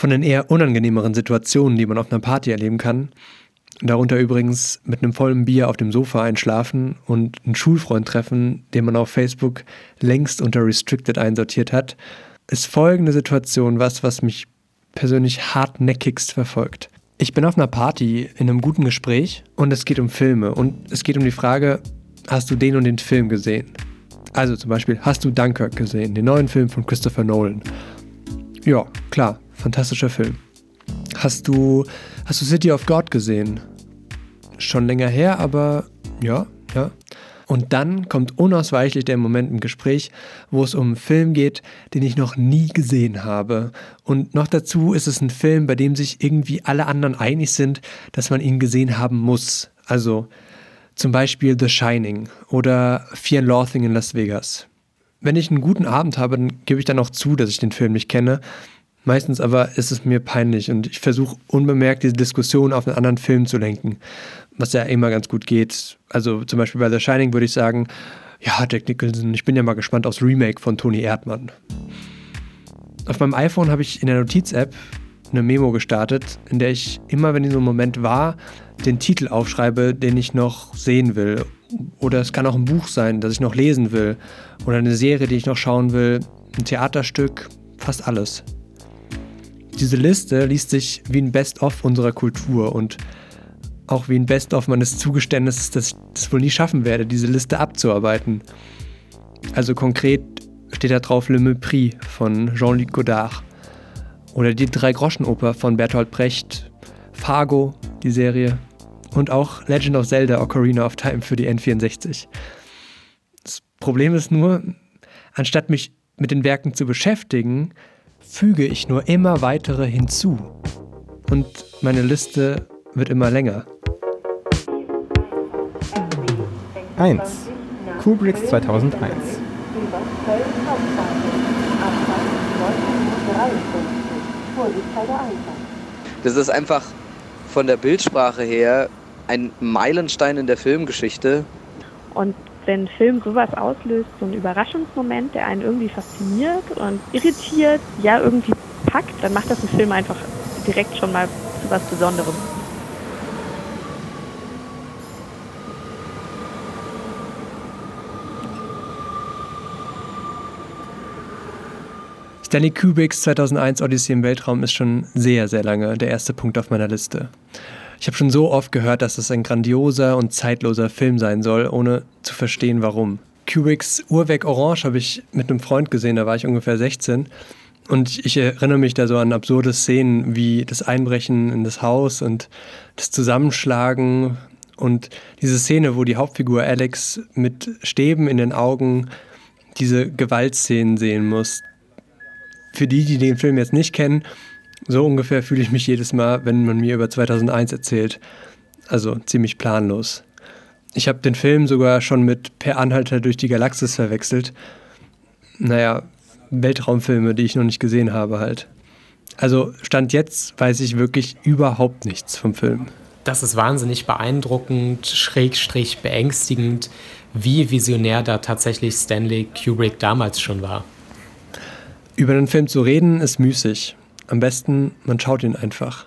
von den eher unangenehmeren Situationen, die man auf einer Party erleben kann. Darunter übrigens mit einem vollen Bier auf dem Sofa einschlafen und einen Schulfreund treffen, den man auf Facebook längst unter Restricted einsortiert hat, ist folgende Situation was, was mich persönlich hartnäckigst verfolgt. Ich bin auf einer Party in einem guten Gespräch und es geht um Filme und es geht um die Frage, hast du den und den Film gesehen? Also zum Beispiel, hast du Dunkirk gesehen, den neuen Film von Christopher Nolan? Ja, klar, fantastischer Film. Hast du, hast du City of God gesehen? Schon länger her, aber ja, ja. Und dann kommt unausweichlich der Moment im Gespräch, wo es um einen Film geht, den ich noch nie gesehen habe. Und noch dazu ist es ein Film, bei dem sich irgendwie alle anderen einig sind, dass man ihn gesehen haben muss. Also zum Beispiel The Shining oder Fear and Loathing in Las Vegas. Wenn ich einen guten Abend habe, dann gebe ich dann auch zu, dass ich den Film nicht kenne. Meistens aber ist es mir peinlich und ich versuche unbemerkt diese Diskussion auf einen anderen Film zu lenken was ja immer ganz gut geht. Also zum Beispiel bei The Shining würde ich sagen, ja, Jack Nicholson, ich bin ja mal gespannt aufs Remake von Tony Erdmann. Auf meinem iPhone habe ich in der Notiz-App eine Memo gestartet, in der ich immer, wenn in so Moment war, den Titel aufschreibe, den ich noch sehen will. Oder es kann auch ein Buch sein, das ich noch lesen will. Oder eine Serie, die ich noch schauen will. Ein Theaterstück, fast alles. Diese Liste liest sich wie ein Best-of unserer Kultur und auch wie ein Best-of meines Zugeständnisses, dass ich das wohl nie schaffen werde, diese Liste abzuarbeiten. Also konkret steht da drauf Le Mépris von Jean-Luc Godard oder die Drei-Groschen-Oper von Bertolt Brecht, Fargo, die Serie und auch Legend of Zelda Ocarina of Time für die N64. Das Problem ist nur, anstatt mich mit den Werken zu beschäftigen, füge ich nur immer weitere hinzu. Und meine Liste wird immer länger. 1. Kubricks 2001 Das ist einfach von der Bildsprache her ein Meilenstein in der Filmgeschichte. Und wenn ein Film sowas auslöst, so ein Überraschungsmoment, der einen irgendwie fasziniert und irritiert, ja irgendwie packt, dann macht das einen Film einfach direkt schon mal zu was Besonderem. Stanley Kubricks 2001 Odyssey im Weltraum ist schon sehr, sehr lange der erste Punkt auf meiner Liste. Ich habe schon so oft gehört, dass es ein grandioser und zeitloser Film sein soll, ohne zu verstehen, warum. Kubricks Uhrwerk Orange habe ich mit einem Freund gesehen, da war ich ungefähr 16. Und ich erinnere mich da so an absurde Szenen wie das Einbrechen in das Haus und das Zusammenschlagen und diese Szene, wo die Hauptfigur Alex mit Stäben in den Augen diese Gewaltszenen sehen muss für die, die den Film jetzt nicht kennen, so ungefähr fühle ich mich jedes Mal, wenn man mir über 2001 erzählt. Also ziemlich planlos. Ich habe den Film sogar schon mit Per Anhalter durch die Galaxis verwechselt. Naja, Weltraumfilme, die ich noch nicht gesehen habe halt. Also Stand jetzt weiß ich wirklich überhaupt nichts vom Film. Das ist wahnsinnig beeindruckend, schrägstrich beängstigend, wie visionär da tatsächlich Stanley Kubrick damals schon war. Über den Film zu reden ist müßig. Am besten, man schaut ihn einfach.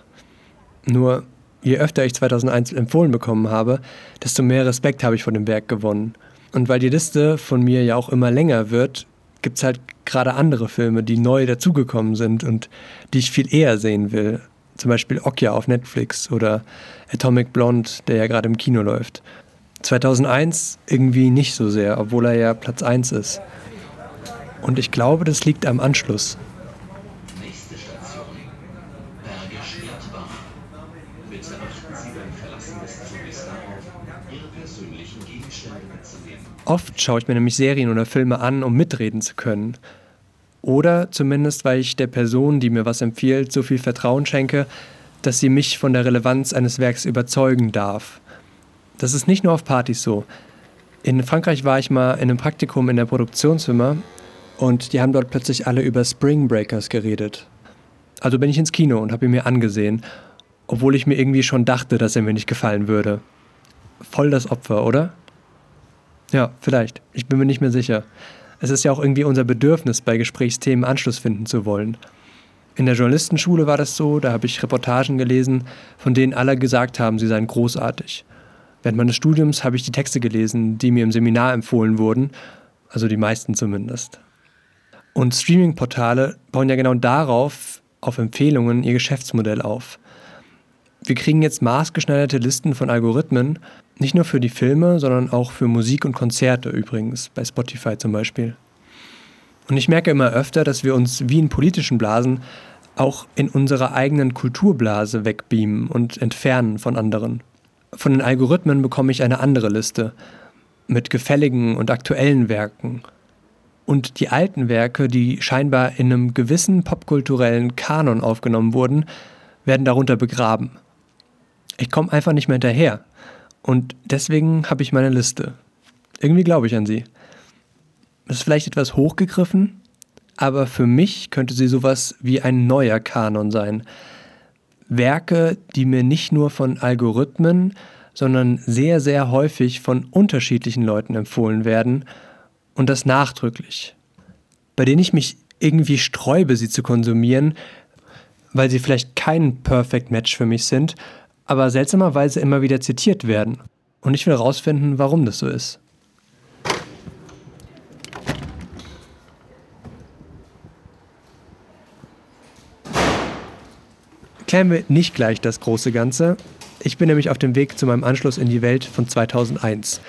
Nur, je öfter ich 2001 empfohlen bekommen habe, desto mehr Respekt habe ich vor dem Werk gewonnen. Und weil die Liste von mir ja auch immer länger wird, gibt es halt gerade andere Filme, die neu dazugekommen sind und die ich viel eher sehen will. Zum Beispiel Okja auf Netflix oder Atomic Blonde, der ja gerade im Kino läuft. 2001 irgendwie nicht so sehr, obwohl er ja Platz 1 ist. Und ich glaube, das liegt am Anschluss. Oft schaue ich mir nämlich Serien oder Filme an, um mitreden zu können. Oder zumindest, weil ich der Person, die mir was empfiehlt, so viel Vertrauen schenke, dass sie mich von der Relevanz eines Werks überzeugen darf. Das ist nicht nur auf Partys so. In Frankreich war ich mal in einem Praktikum in der Produktionsfirma und die haben dort plötzlich alle über Spring Breakers geredet. Also bin ich ins Kino und habe ihn mir angesehen, obwohl ich mir irgendwie schon dachte, dass er mir nicht gefallen würde. Voll das Opfer, oder? Ja, vielleicht. Ich bin mir nicht mehr sicher. Es ist ja auch irgendwie unser Bedürfnis, bei Gesprächsthemen Anschluss finden zu wollen. In der Journalistenschule war das so, da habe ich Reportagen gelesen, von denen alle gesagt haben, sie seien großartig. Während meines Studiums habe ich die Texte gelesen, die mir im Seminar empfohlen wurden, also die meisten zumindest. Und Streaming-Portale bauen ja genau darauf, auf Empfehlungen, ihr Geschäftsmodell auf. Wir kriegen jetzt maßgeschneiderte Listen von Algorithmen, nicht nur für die Filme, sondern auch für Musik und Konzerte übrigens, bei Spotify zum Beispiel. Und ich merke immer öfter, dass wir uns wie in politischen Blasen auch in unserer eigenen Kulturblase wegbeamen und entfernen von anderen. Von den Algorithmen bekomme ich eine andere Liste mit gefälligen und aktuellen Werken. Und die alten Werke, die scheinbar in einem gewissen popkulturellen Kanon aufgenommen wurden, werden darunter begraben. Ich komme einfach nicht mehr hinterher. Und deswegen habe ich meine Liste. Irgendwie glaube ich an sie. Das ist vielleicht etwas hochgegriffen, aber für mich könnte sie sowas wie ein neuer Kanon sein. Werke, die mir nicht nur von Algorithmen, sondern sehr, sehr häufig von unterschiedlichen Leuten empfohlen werden und das nachdrücklich. Bei denen ich mich irgendwie sträube, sie zu konsumieren, weil sie vielleicht kein Perfect Match für mich sind, aber seltsamerweise immer wieder zitiert werden. Und ich will herausfinden, warum das so ist. Klären wir nicht gleich das große Ganze. Ich bin nämlich auf dem Weg zu meinem Anschluss in die Welt von 2001.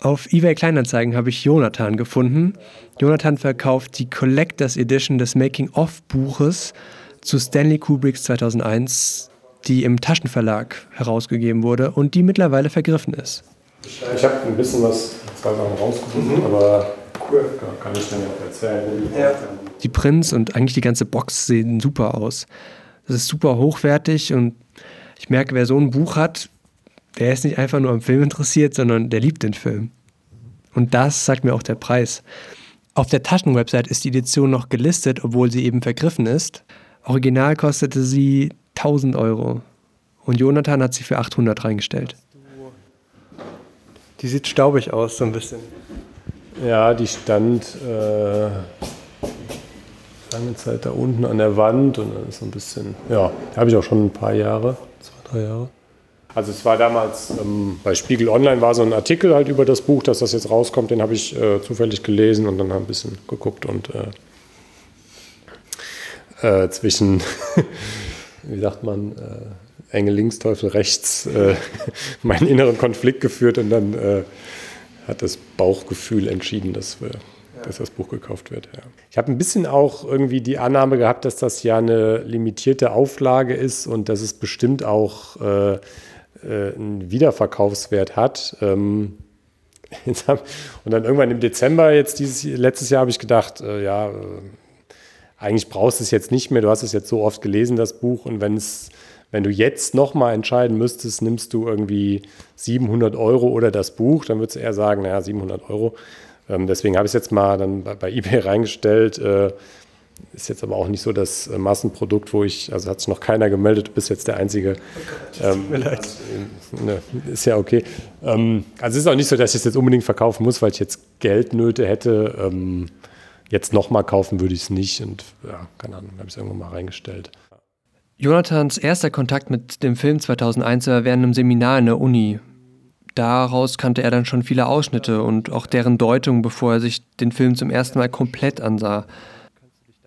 Auf eBay Kleinanzeigen habe ich Jonathan gefunden. Jonathan verkauft die Collectors Edition des Making-of-Buches zu Stanley Kubricks 2001, die im Taschenverlag herausgegeben wurde und die mittlerweile vergriffen ist. Ich habe ein bisschen was, zwei Sachen rausgefunden, mhm. aber cool, kann ich dann ja auch erzählen. Ja. Die Prints und eigentlich die ganze Box sehen super aus. Das ist super hochwertig und ich merke, wer so ein Buch hat, der ist nicht einfach nur am Film interessiert, sondern der liebt den Film. Und das sagt mir auch der Preis. Auf der Taschenwebsite ist die Edition noch gelistet, obwohl sie eben vergriffen ist. Original kostete sie 1000 Euro. Und Jonathan hat sie für 800 reingestellt. Die sieht staubig aus, so ein bisschen. Ja, die stand äh, lange Zeit da unten an der Wand und dann ist so ein bisschen, ja, habe ich auch schon ein paar Jahre, zwei, drei Jahre. Also es war damals ähm, bei Spiegel Online war so ein Artikel halt über das Buch, dass das jetzt rauskommt, den habe ich äh, zufällig gelesen und dann ein bisschen geguckt und äh, äh, zwischen, wie sagt man, äh, Engel links, Teufel rechts, äh, meinen inneren Konflikt geführt und dann äh, hat das Bauchgefühl entschieden, dass wir dass das Buch gekauft wird. Ja. Ich habe ein bisschen auch irgendwie die Annahme gehabt, dass das ja eine limitierte Auflage ist und dass es bestimmt auch äh, äh, einen Wiederverkaufswert hat. Ähm, und dann irgendwann im Dezember jetzt dieses letztes Jahr habe ich gedacht, äh, ja, äh, eigentlich brauchst du es jetzt nicht mehr. Du hast es jetzt so oft gelesen, das Buch. Und wenn es wenn du jetzt nochmal entscheiden müsstest, nimmst du irgendwie 700 Euro oder das Buch, dann würdest du eher sagen, naja, 700 Euro. Ähm, deswegen habe ich es jetzt mal dann bei, bei eBay reingestellt. Äh, ist jetzt aber auch nicht so das äh, Massenprodukt, wo ich, also hat sich noch keiner gemeldet, du bist jetzt der Einzige. Oh ähm, mir leid. Also, ne, ist ja okay. Ähm, also es ist auch nicht so, dass ich es jetzt unbedingt verkaufen muss, weil ich jetzt Geldnöte hätte. Ähm, jetzt nochmal kaufen würde ich es nicht und ja, keine Ahnung, habe ich es irgendwann mal reingestellt. Jonathans erster Kontakt mit dem Film 2001 war während einem Seminar in der Uni. Daraus kannte er dann schon viele Ausschnitte und auch deren Deutung, bevor er sich den Film zum ersten Mal komplett ansah.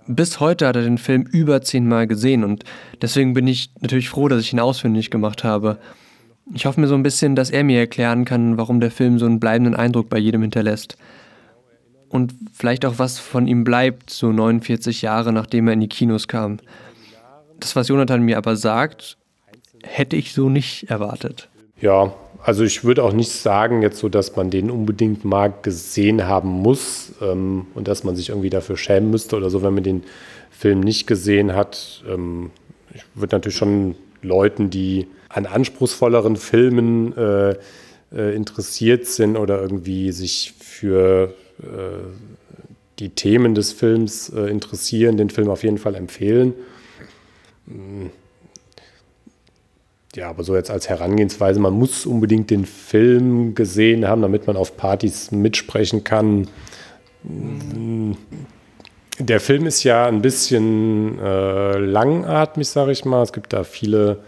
Bis heute hat er den Film über zehnmal gesehen und deswegen bin ich natürlich froh, dass ich ihn ausfindig gemacht habe. Ich hoffe mir so ein bisschen, dass er mir erklären kann, warum der Film so einen bleibenden Eindruck bei jedem hinterlässt. Und vielleicht auch was von ihm bleibt, so 49 Jahre nachdem er in die Kinos kam. Das, was Jonathan mir aber sagt, hätte ich so nicht erwartet. Ja, also ich würde auch nicht sagen jetzt so, dass man den unbedingt mal gesehen haben muss ähm, und dass man sich irgendwie dafür schämen müsste oder so, wenn man den Film nicht gesehen hat. Ähm, ich würde natürlich schon Leuten, die an anspruchsvolleren Filmen äh, äh, interessiert sind oder irgendwie sich für die Themen des Films äh, interessieren, den Film auf jeden Fall empfehlen. Ja, aber so jetzt als Herangehensweise, man muss unbedingt den Film gesehen haben, damit man auf Partys mitsprechen kann. der Film ist ja ein bisschen äh, langatmig, sage ich mal. Es gibt da viele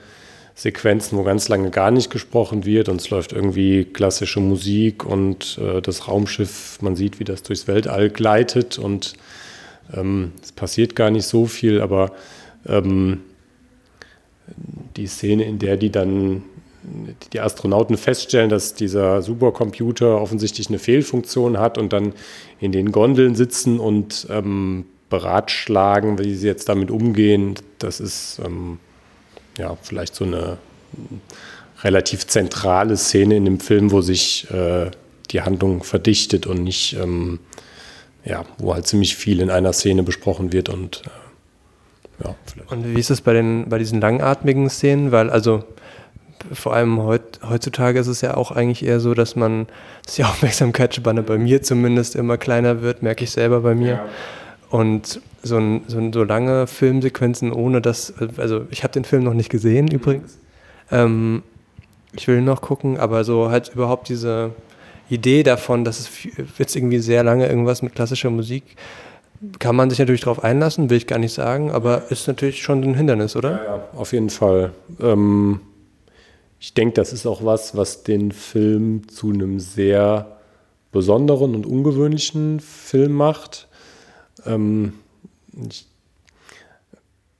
Sequenzen, wo ganz lange gar nicht gesprochen wird und es läuft irgendwie klassische Musik und äh, das Raumschiff, man sieht, wie das durchs Weltall gleitet und ähm, es passiert gar nicht so viel, aber ähm, die Szene, in der die dann die Astronauten feststellen, dass dieser Supercomputer offensichtlich eine Fehlfunktion hat und dann in den Gondeln sitzen und ähm, beratschlagen, wie sie jetzt damit umgehen, das ist ähm, ja, vielleicht so eine relativ zentrale Szene in dem Film, wo sich äh, die Handlung verdichtet und nicht, ähm, ja, wo halt ziemlich viel in einer Szene besprochen wird und äh, ja, vielleicht. Und wie ist es bei den, bei diesen langatmigen Szenen? Weil, also vor allem heut, heutzutage ist es ja auch eigentlich eher so, dass man, dass die Aufmerksamkeitsspanne bei mir zumindest immer kleiner wird, merke ich selber bei mir. Ja. Und so, ein, so, ein, so, lange Filmsequenzen ohne das, also ich habe den Film noch nicht gesehen übrigens. Ähm, ich will noch gucken, aber so halt überhaupt diese Idee davon, dass es jetzt irgendwie sehr lange irgendwas mit klassischer Musik, kann man sich natürlich darauf einlassen, will ich gar nicht sagen, aber ist natürlich schon ein Hindernis, oder? Ja, ja auf jeden Fall. Ähm, ich denke, das ist auch was, was den Film zu einem sehr besonderen und ungewöhnlichen Film macht. Ähm, ich,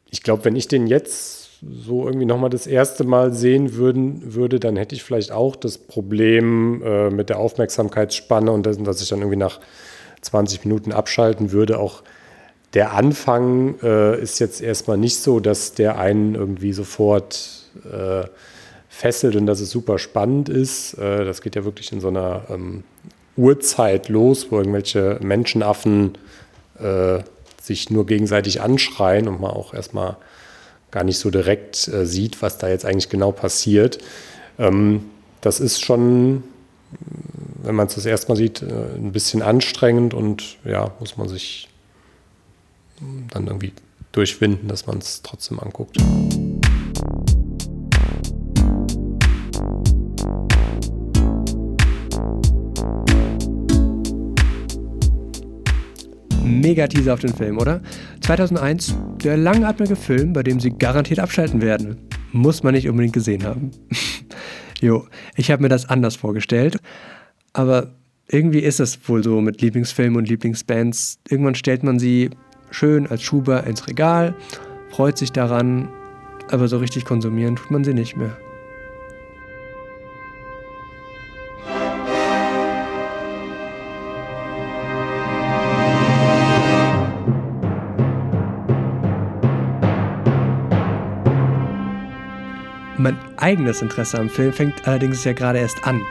ich glaube, wenn ich den jetzt so irgendwie nochmal das erste Mal sehen würden, würde, dann hätte ich vielleicht auch das Problem äh, mit der Aufmerksamkeitsspanne und das, dass ich dann irgendwie nach 20 Minuten abschalten würde. Auch der Anfang äh, ist jetzt erstmal nicht so, dass der einen irgendwie sofort äh, fesselt und dass es super spannend ist. Äh, das geht ja wirklich in so einer ähm, Urzeit los, wo irgendwelche Menschenaffen äh, sich nur gegenseitig anschreien und man auch erstmal gar nicht so direkt äh, sieht, was da jetzt eigentlich genau passiert. Ähm, das ist schon, wenn man es das erste Mal sieht, äh, ein bisschen anstrengend und ja, muss man sich dann irgendwie durchwinden, dass man es trotzdem anguckt. Mega Teaser auf den Film, oder? 2001, der langatmige Film, bei dem Sie garantiert abschalten werden. Muss man nicht unbedingt gesehen haben. jo, ich habe mir das anders vorgestellt. Aber irgendwie ist es wohl so mit Lieblingsfilmen und Lieblingsbands. Irgendwann stellt man sie schön als Schuber ins Regal, freut sich daran, aber so richtig konsumieren tut man sie nicht mehr. Eigenes Interesse am Film fängt allerdings ja gerade erst an.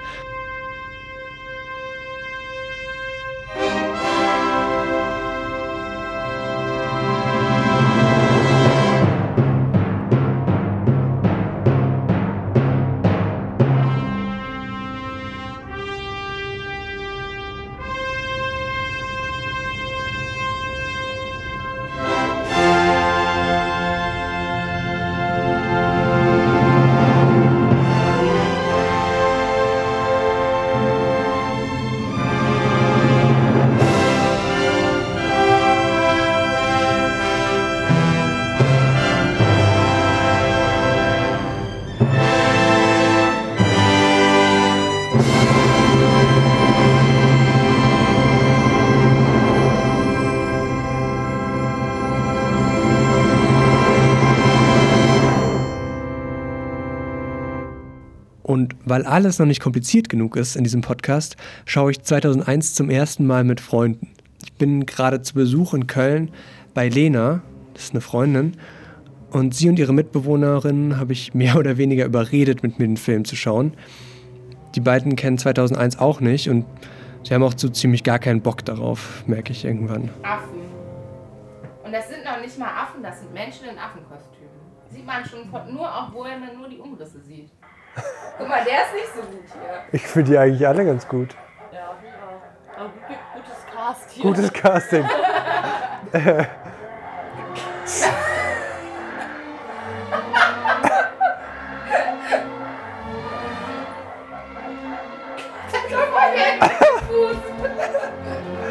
Weil alles noch nicht kompliziert genug ist in diesem Podcast, schaue ich 2001 zum ersten Mal mit Freunden. Ich bin gerade zu Besuch in Köln bei Lena, das ist eine Freundin, und sie und ihre Mitbewohnerin habe ich mehr oder weniger überredet, mit mir den Film zu schauen. Die beiden kennen 2001 auch nicht und sie haben auch so ziemlich gar keinen Bock darauf, merke ich irgendwann. Affen. Und das sind noch nicht mal Affen, das sind Menschen in Affenkostümen. Sieht man schon nur, obwohl man nur die Umrisse sieht. Guck mal, der ist nicht so gut hier. Ich finde die eigentlich alle ganz gut. Ja. Aber gutes Casting. Gutes Casting.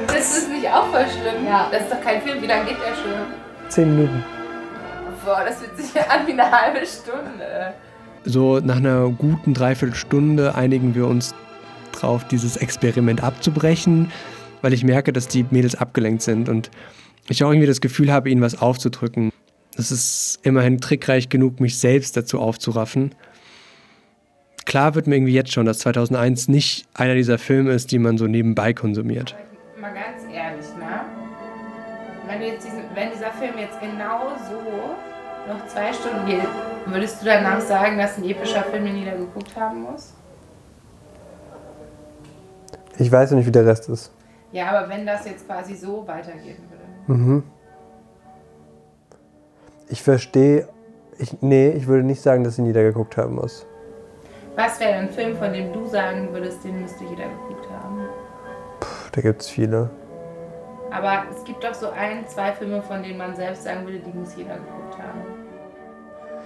Das ist nicht ich auch voll schlimm. Ja. Das ist doch kein Film. Wie lange geht der schon? Zehn Minuten. Boah, das fühlt sich an wie eine halbe Stunde. So nach einer guten Dreiviertelstunde einigen wir uns drauf, dieses Experiment abzubrechen, weil ich merke, dass die Mädels abgelenkt sind und ich auch irgendwie das Gefühl habe, ihnen was aufzudrücken. Das ist immerhin trickreich genug, mich selbst dazu aufzuraffen. Klar wird mir irgendwie jetzt schon, dass 2001 nicht einer dieser Filme ist, die man so nebenbei konsumiert. Mal ganz ehrlich, ne? Wenn, diesen, wenn dieser Film jetzt genau so noch zwei Stunden geht, würdest du danach sagen, dass ein epischer Film, den jeder geguckt haben muss? Ich weiß noch nicht, wie der Rest ist. Ja, aber wenn das jetzt quasi so weitergehen würde. Mhm. Ich verstehe. Ich, nee, ich würde nicht sagen, dass ihn jeder geguckt haben muss. Was wäre ein Film, von dem du sagen würdest, den müsste jeder geguckt haben? Puh, da gibt es viele. Aber es gibt doch so ein, zwei Filme, von denen man selbst sagen würde, die muss jeder geguckt haben.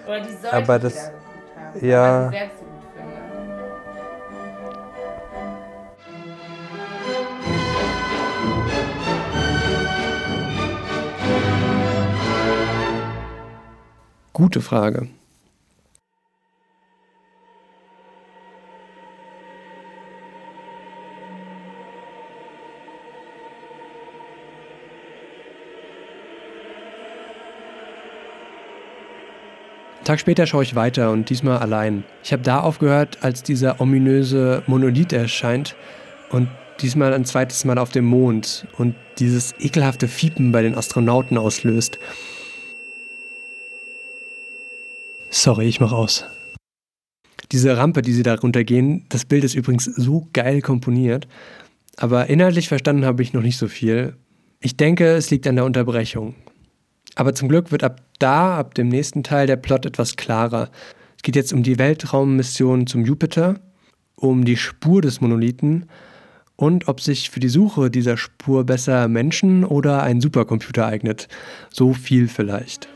Oder die sollte Aber das, haben. Ja. So gut. Gute Frage. Tag später schaue ich weiter und diesmal allein. Ich habe da aufgehört, als dieser ominöse Monolith erscheint und diesmal ein zweites Mal auf dem Mond und dieses ekelhafte Fiepen bei den Astronauten auslöst. Sorry, ich mach aus. Diese Rampe, die sie da runtergehen, das Bild ist übrigens so geil komponiert, aber inhaltlich verstanden habe ich noch nicht so viel. Ich denke, es liegt an der Unterbrechung. Aber zum Glück wird ab da, ab dem nächsten Teil, der Plot etwas klarer. Es geht jetzt um die Weltraummission zum Jupiter, um die Spur des Monolithen und ob sich für die Suche dieser Spur besser Menschen oder ein Supercomputer eignet. So viel vielleicht.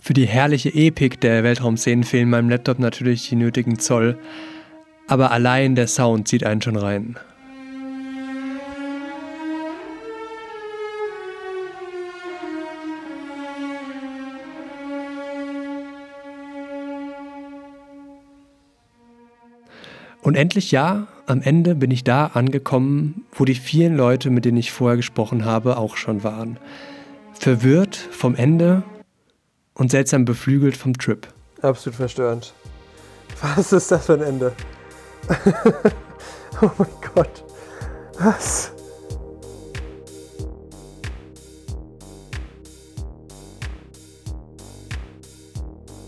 Für die herrliche Epik der Weltraumszenen fehlen meinem Laptop natürlich die nötigen Zoll, aber allein der Sound zieht einen schon rein. Und endlich ja, am Ende bin ich da angekommen, wo die vielen Leute, mit denen ich vorher gesprochen habe, auch schon waren. Verwirrt vom Ende und seltsam beflügelt vom Trip. Absolut verstörend. Was ist das für ein Ende? oh mein Gott. Was?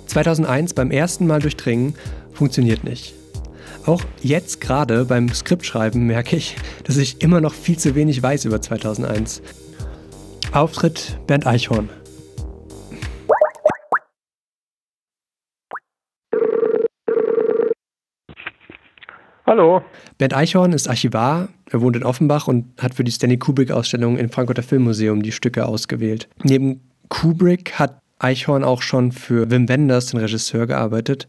...2001 beim ersten Mal durchdringen funktioniert nicht. Auch jetzt gerade beim Skriptschreiben merke ich, dass ich immer noch viel zu wenig weiß über 2001. Auftritt Bernd Eichhorn. Hallo. Bernd Eichhorn ist Archivar, er wohnt in Offenbach und hat für die Stanley Kubrick-Ausstellung im Frankfurter Filmmuseum die Stücke ausgewählt. Neben Kubrick hat Eichhorn auch schon für Wim Wenders, den Regisseur, gearbeitet.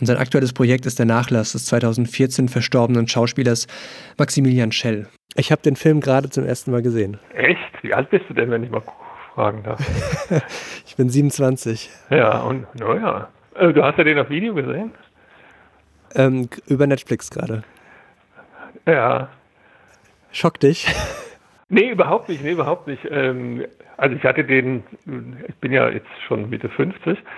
Und sein aktuelles Projekt ist der Nachlass des 2014 verstorbenen Schauspielers Maximilian Schell. Ich habe den Film gerade zum ersten Mal gesehen. Echt? Wie alt bist du denn, wenn ich mal fragen darf? ich bin 27. Ja, und naja. Äh, du hast ja den auf Video gesehen? Ähm, über Netflix gerade. Ja. Schock dich? Nee, überhaupt nicht, nee, überhaupt nicht. Ähm, also ich hatte den, ich bin ja jetzt schon Mitte 50.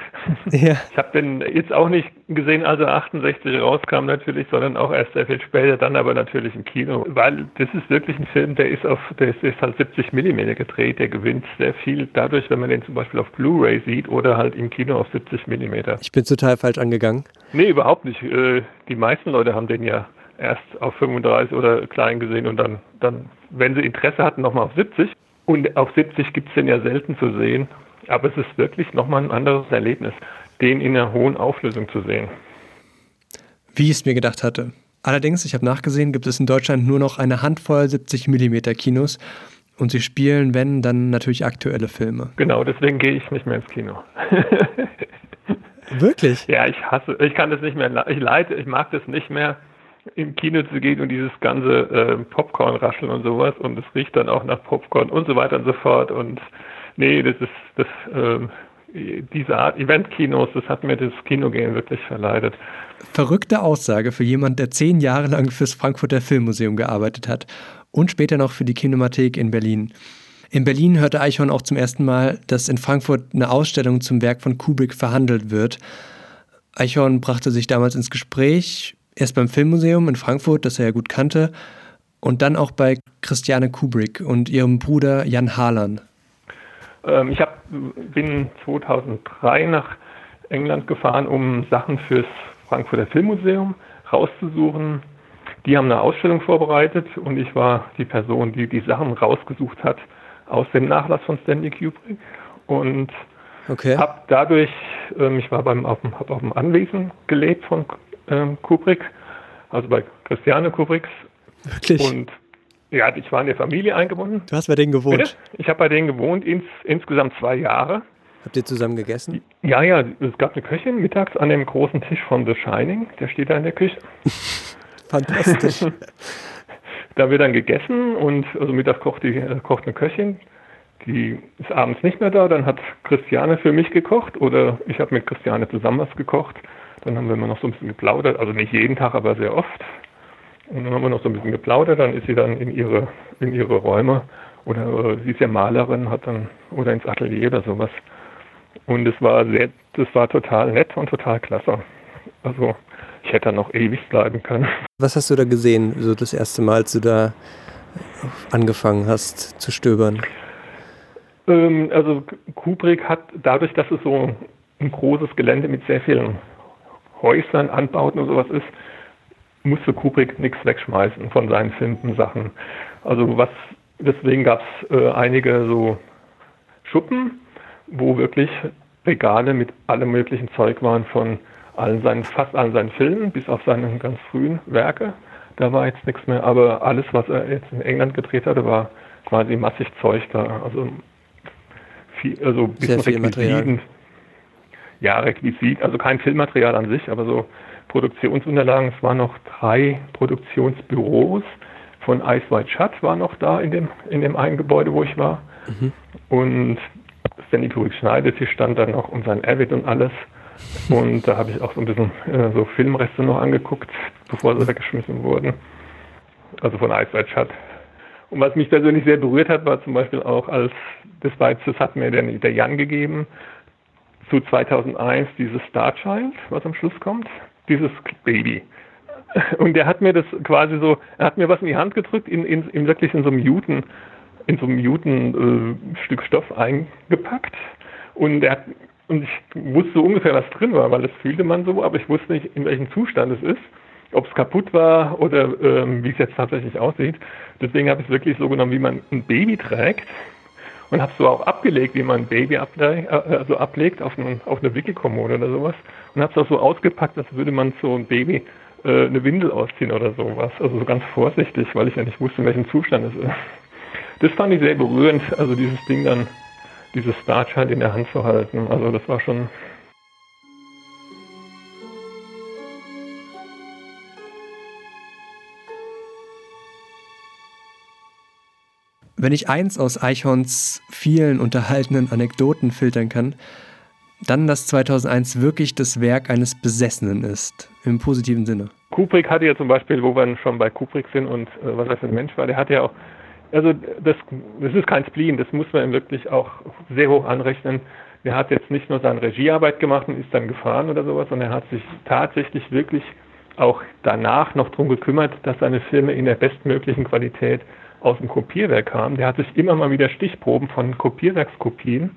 Ja. Ich habe den jetzt auch nicht gesehen, als er 68 rauskam natürlich, sondern auch erst sehr viel später, dann aber natürlich im Kino. Weil das ist wirklich ein Film, der ist auf, der ist, ist halt 70 Millimeter gedreht, der gewinnt sehr viel dadurch, wenn man den zum Beispiel auf Blu-ray sieht oder halt im Kino auf 70 Millimeter. Ich bin total falsch angegangen. Nee, überhaupt nicht. Äh, die meisten Leute haben den ja erst auf 35 oder klein gesehen und dann, dann wenn sie Interesse hatten, nochmal auf 70. Und auf 70 gibt es den ja selten zu sehen. Aber es ist wirklich nochmal ein anderes Erlebnis, den in einer hohen Auflösung zu sehen. Wie ich es mir gedacht hatte. Allerdings, ich habe nachgesehen, gibt es in Deutschland nur noch eine Handvoll 70 mm Kinos und sie spielen, wenn, dann natürlich aktuelle Filme. Genau, deswegen gehe ich nicht mehr ins Kino. Wirklich? Ja, ich hasse, ich kann das nicht mehr, ich leite, ich mag das nicht mehr im Kino zu gehen und dieses ganze äh, Popcorn-Rascheln und sowas und es riecht dann auch nach Popcorn und so weiter und so fort und nee, das ist das äh, diese Art Event-Kinos, das hat mir das Kinogehen wirklich verleidet. Verrückte Aussage für jemand, der zehn Jahre lang fürs Frankfurter Filmmuseum gearbeitet hat und später noch für die Kinemathek in Berlin. In Berlin hörte Eichhorn auch zum ersten Mal, dass in Frankfurt eine Ausstellung zum Werk von Kubrick verhandelt wird. Eichhorn brachte sich damals ins Gespräch, erst beim Filmmuseum in Frankfurt, das er ja gut kannte, und dann auch bei Christiane Kubrick und ihrem Bruder Jan Harlan. Ähm, ich hab, bin 2003 nach England gefahren, um Sachen fürs Frankfurter Filmmuseum rauszusuchen. Die haben eine Ausstellung vorbereitet und ich war die Person, die die Sachen rausgesucht hat aus dem Nachlass von Stanley Kubrick und okay. habe dadurch, ähm, ich war beim auf dem, auf dem Anwesen gelebt von ähm, Kubrick, also bei Christiane Kubricks. Wirklich? Und ja, ich war in der Familie eingebunden. Du hast bei denen gewohnt? Bitte? Ich habe bei denen gewohnt, ins, insgesamt zwei Jahre. Habt ihr zusammen gegessen? Ja, ja, es gab eine Köchin mittags an dem großen Tisch von The Shining. Der steht da in der Küche. Fantastisch. da wird dann gegessen und also mittags kocht, die, äh, kocht eine Köchin. Die ist abends nicht mehr da. Dann hat Christiane für mich gekocht oder ich habe mit Christiane zusammen was gekocht. Dann haben wir immer noch so ein bisschen geplaudert. Also nicht jeden Tag, aber sehr oft. Und dann haben wir noch so ein bisschen geplaudert, dann ist sie dann in ihre, in ihre Räume oder äh, sie ist ja Malerin, hat dann oder ins Atelier oder sowas. Und es war sehr, das war total nett und total klasse. Also ich hätte da noch ewig bleiben können. Was hast du da gesehen, so das erste Mal, als du da angefangen hast zu stöbern? Ähm, also Kubrick hat dadurch, dass es so ein großes Gelände mit sehr vielen Häusern, Anbauten und sowas ist, musste Kubrick nichts wegschmeißen von seinen Filmsachen. Also was, deswegen gab es äh, einige so Schuppen, wo wirklich Regale mit allem möglichen Zeug waren von allen seinen, fast allen seinen Filmen, bis auf seine ganz frühen Werke. Da war jetzt nichts mehr, aber alles, was er jetzt in England gedreht hatte, war quasi massig Zeug da. Also, viel, also bis Sehr viel Material. Ja, Requisit, also kein Filmmaterial an sich, aber so Produktionsunterlagen. Es waren noch drei Produktionsbüros von Ice White Shut war noch da in dem, in dem einen Gebäude, wo ich war. Mhm. Und Stanley Kubrick Schneidetisch stand dann noch um sein Avid und alles. Und da habe ich auch so ein bisschen äh, so Filmreste noch angeguckt, bevor sie weggeschmissen wurden. Also von Ice White Shut. Und was mich persönlich sehr berührt hat, war zum Beispiel auch, als das war jetzt, das hat mir der, der Jan gegeben, zu 2001 dieses Star Child, was am Schluss kommt dieses Baby. Und der hat mir das quasi so, er hat mir was in die Hand gedrückt, in, in, in wirklich in so einem Juten, in so einem Juten äh, Stück Stoff eingepackt. Und er und ich wusste ungefähr, was drin war, weil das fühlte man so, aber ich wusste nicht, in welchem Zustand es ist, ob es kaputt war oder ähm, wie es jetzt tatsächlich aussieht. Deswegen habe ich es wirklich so genommen, wie man ein Baby trägt und habe so auch abgelegt, wie man ein Baby ablegt, äh, also ablegt auf, einen, auf eine Wickelkommode oder sowas und habe es auch so ausgepackt, als würde man so ein Baby äh, eine Windel ausziehen oder sowas. Also so ganz vorsichtig, weil ich ja nicht wusste, in welchem Zustand es ist. Das fand ich sehr berührend, also dieses Ding dann, dieses Starch halt in der Hand zu halten. Also das war schon Wenn ich eins aus Eichhorns vielen unterhaltenen Anekdoten filtern kann, dann, dass 2001 wirklich das Werk eines Besessenen ist, im positiven Sinne. Kubrick hatte ja zum Beispiel, wo wir schon bei Kubrick sind und äh, was er für ein Mensch war, der hat ja auch, also das, das ist kein Spleen, das muss man ihm wirklich auch sehr hoch anrechnen. Der hat jetzt nicht nur seine Regiearbeit gemacht und ist dann gefahren oder sowas, sondern er hat sich tatsächlich wirklich auch danach noch darum gekümmert, dass seine Filme in der bestmöglichen Qualität aus dem Kopierwerk kam, der hat sich immer mal wieder Stichproben von Kopierwerkskopien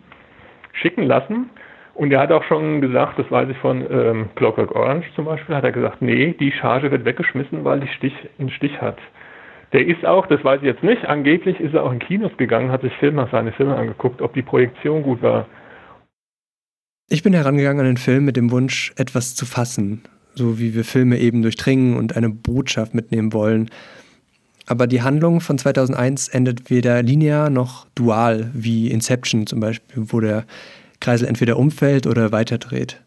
schicken lassen. Und er hat auch schon gesagt, das weiß ich von ähm, Clockwork Orange zum Beispiel, hat er gesagt, nee, die Charge wird weggeschmissen, weil die Stich einen Stich hat. Der ist auch, das weiß ich jetzt nicht, angeblich ist er auch in Kinos gegangen, hat sich Filme, seine Filme angeguckt, ob die Projektion gut war. Ich bin herangegangen an den Film mit dem Wunsch, etwas zu fassen, so wie wir Filme eben durchdringen und eine Botschaft mitnehmen wollen. Aber die Handlung von 2001 endet weder linear noch dual, wie Inception zum Beispiel, wo der Kreisel entweder umfällt oder weiterdreht.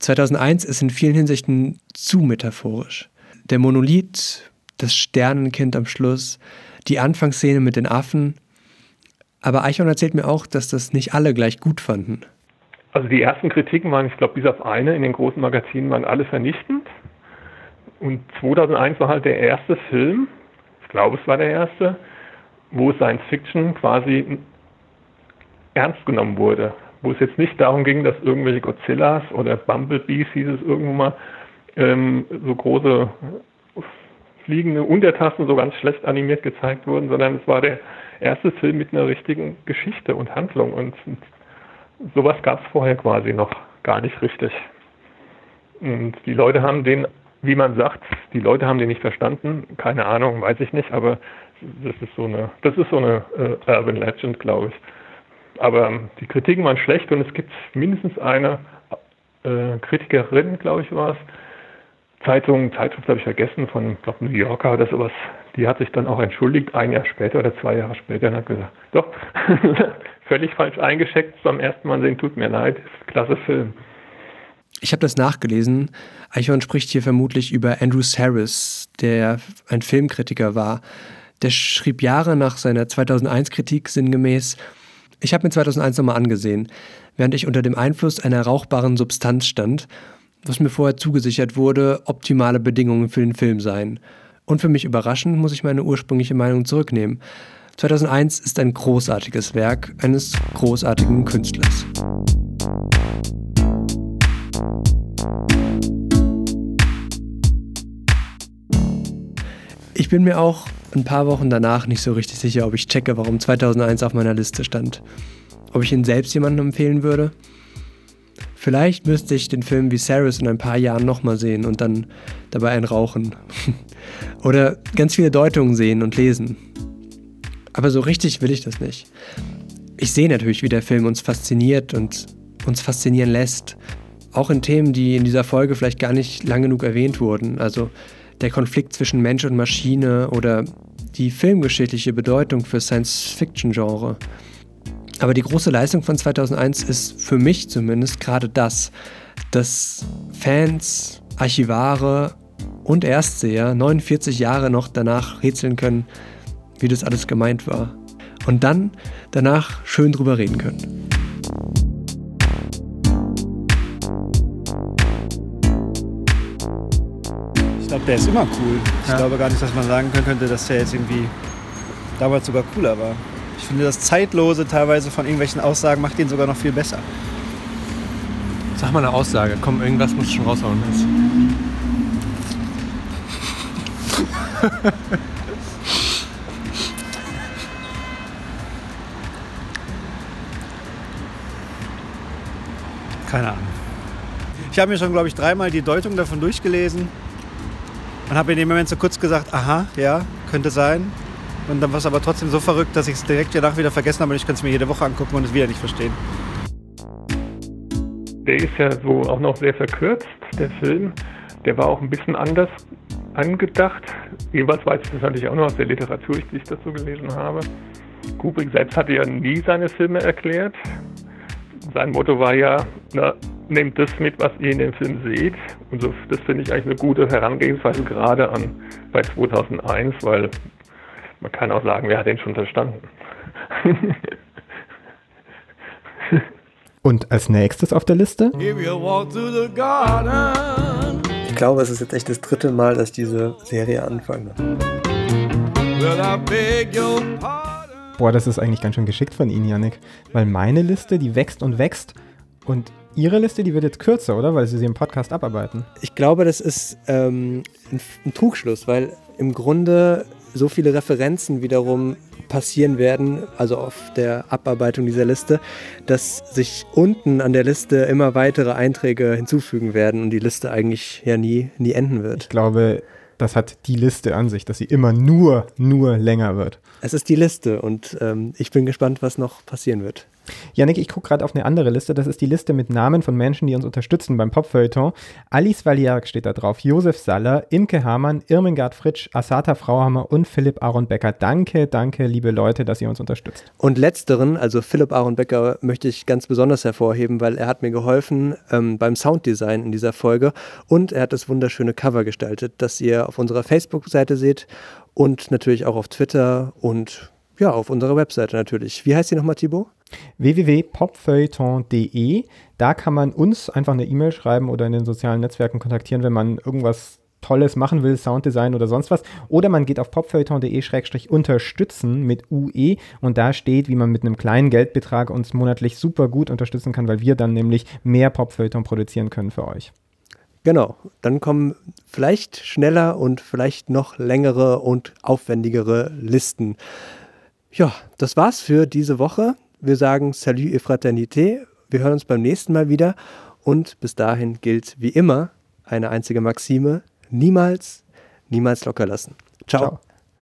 2001 ist in vielen Hinsichten zu metaphorisch. der Monolith, das Sternenkind am Schluss, die Anfangsszene mit den Affen. Aber Eichhorn erzählt mir auch, dass das nicht alle gleich gut fanden. Also die ersten Kritiken waren, ich glaube, bis auf eine in den großen Magazinen waren alle vernichtend. Und 2001 war halt der erste Film, glaube, es war der erste, wo Science Fiction quasi ernst genommen wurde. Wo es jetzt nicht darum ging, dass irgendwelche Godzillas oder Bumblebees, hieß es irgendwo mal, ähm, so große fliegende Untertassen so ganz schlecht animiert gezeigt wurden, sondern es war der erste Film mit einer richtigen Geschichte und Handlung. Und sowas gab es vorher quasi noch gar nicht richtig. Und die Leute haben den, wie man sagt, die Leute haben den nicht verstanden. Keine Ahnung, weiß ich nicht, aber das ist so eine, das ist so eine äh, Urban Legend, glaube ich. Aber ähm, die Kritiken waren schlecht und es gibt mindestens eine äh, Kritikerin, glaube ich, war es, Zeitung, Zeitschrift habe ich vergessen, von, glaube New Yorker oder sowas, die hat sich dann auch entschuldigt, ein Jahr später oder zwei Jahre später, und hat gesagt, doch, völlig falsch eingeschätzt beim ersten Mal sehen, tut mir leid, klasse Film. Ich habe das nachgelesen. Eichhorn spricht hier vermutlich über Andrew Saris, der ein Filmkritiker war. Der schrieb Jahre nach seiner 2001-Kritik sinngemäß, ich habe mir 2001 nochmal angesehen, während ich unter dem Einfluss einer rauchbaren Substanz stand, was mir vorher zugesichert wurde, optimale Bedingungen für den Film seien. Und für mich überraschend muss ich meine ursprüngliche Meinung zurücknehmen. 2001 ist ein großartiges Werk eines großartigen Künstlers. Ich bin mir auch ein paar Wochen danach nicht so richtig sicher, ob ich checke, warum 2001 auf meiner Liste stand. Ob ich ihn selbst jemandem empfehlen würde? Vielleicht müsste ich den Film wie Viserys in ein paar Jahren nochmal sehen und dann dabei ein Rauchen. Oder ganz viele Deutungen sehen und lesen. Aber so richtig will ich das nicht. Ich sehe natürlich, wie der Film uns fasziniert und uns faszinieren lässt. Auch in Themen, die in dieser Folge vielleicht gar nicht lang genug erwähnt wurden. Also der Konflikt zwischen Mensch und Maschine oder die filmgeschichtliche Bedeutung für Science-Fiction-Genre. Aber die große Leistung von 2001 ist für mich zumindest gerade das, dass Fans, Archivare und Erstseher 49 Jahre noch danach rätseln können, wie das alles gemeint war. Und dann danach schön drüber reden können. Glaube, der ist immer cool. Ich ja. glaube gar nicht, dass man sagen könnte, dass der jetzt irgendwie damals sogar cooler war. Ich finde, das Zeitlose teilweise von irgendwelchen Aussagen macht ihn sogar noch viel besser. Sag mal eine Aussage. Komm, irgendwas musst du schon raushauen. Keine Ahnung. Ich habe mir schon, glaube ich, dreimal die Deutung davon durchgelesen und habe in dem Moment so kurz gesagt, aha, ja, könnte sein. Und dann war es aber trotzdem so verrückt, dass ich es direkt danach wieder vergessen habe und ich kann es mir jede Woche angucken und es wieder nicht verstehen. Der ist ja so auch noch sehr verkürzt, der Film. Der war auch ein bisschen anders angedacht. Jedenfalls weiß ich das natürlich auch noch aus der Literatur, die ich dazu gelesen habe. Kubrick selbst hatte ja nie seine Filme erklärt. Sein Motto war ja, na, nehmt das mit, was ihr in dem Film seht. Und so, das finde ich eigentlich eine gute Herangehensweise gerade an bei 2001, weil man kann auch sagen, wer hat den schon verstanden? Und als nächstes auf der Liste? Ich glaube, es ist jetzt echt das dritte Mal, dass diese Serie anfange. Boah, das ist eigentlich ganz schön geschickt von Ihnen, Yannick. Weil meine Liste, die wächst und wächst. Und Ihre Liste, die wird jetzt kürzer, oder? Weil Sie sie im Podcast abarbeiten. Ich glaube, das ist ähm, ein, ein Trugschluss, weil im Grunde so viele Referenzen wiederum passieren werden, also auf der Abarbeitung dieser Liste, dass sich unten an der Liste immer weitere Einträge hinzufügen werden und die Liste eigentlich ja nie, nie enden wird. Ich glaube, das hat die Liste an sich, dass sie immer nur, nur länger wird. Es ist die Liste und ähm, ich bin gespannt, was noch passieren wird. Janik, ich gucke gerade auf eine andere Liste. Das ist die Liste mit Namen von Menschen, die uns unterstützen beim Popfeuilleton. Alice Valiak steht da drauf, Josef Saller, Imke Hamann, Irmengard Fritsch, Asata Frauhammer und Philipp Aaron Becker. Danke, danke, liebe Leute, dass ihr uns unterstützt. Und letzteren, also Philipp Aaron Becker, möchte ich ganz besonders hervorheben, weil er hat mir geholfen ähm, beim Sounddesign in dieser Folge und er hat das wunderschöne Cover gestaltet, das ihr auf unserer Facebook-Seite seht und natürlich auch auf Twitter und ja, auf unserer Webseite natürlich. Wie heißt die nochmal, Thibaut? www.popfeuilleton.de. Da kann man uns einfach eine E-Mail schreiben oder in den sozialen Netzwerken kontaktieren, wenn man irgendwas Tolles machen will, Sounddesign oder sonst was. Oder man geht auf popfeuilleton.de-unterstützen mit UE und da steht, wie man mit einem kleinen Geldbetrag uns monatlich super gut unterstützen kann, weil wir dann nämlich mehr Popfeuilleton produzieren können für euch. Genau, dann kommen vielleicht schneller und vielleicht noch längere und aufwendigere Listen. Ja, das war's für diese Woche. Wir sagen Salut et Fraternité. Wir hören uns beim nächsten Mal wieder. Und bis dahin gilt wie immer eine einzige Maxime: niemals, niemals locker lassen. Ciao. Ciao.